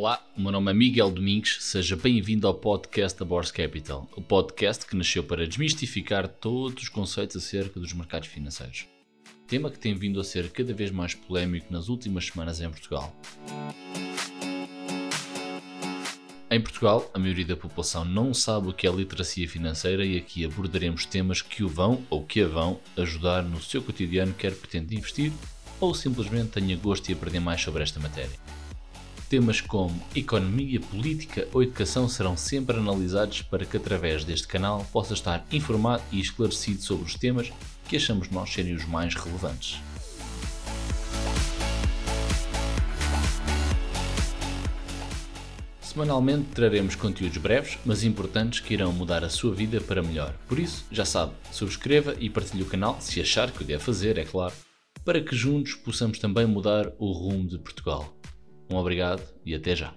Olá, o meu nome é Miguel Domingues, seja bem-vindo ao podcast da Borse Capital, o podcast que nasceu para desmistificar todos os conceitos acerca dos mercados financeiros. Tema que tem vindo a ser cada vez mais polémico nas últimas semanas em Portugal. Em Portugal, a maioria da população não sabe o que é literacia financeira e aqui abordaremos temas que o vão ou que a vão ajudar no seu cotidiano, quer pretende investir ou simplesmente tenha gosto de aprender mais sobre esta matéria. Temas como economia, política ou educação serão sempre analisados para que, através deste canal, possa estar informado e esclarecido sobre os temas que achamos nós serem os mais relevantes. Semanalmente traremos conteúdos breves, mas importantes que irão mudar a sua vida para melhor. Por isso, já sabe, subscreva e partilhe o canal, se achar que o deve fazer, é claro, para que juntos possamos também mudar o rumo de Portugal. Um obrigado e até já.